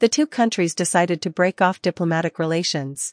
the two countries decided to break off diplomatic relations.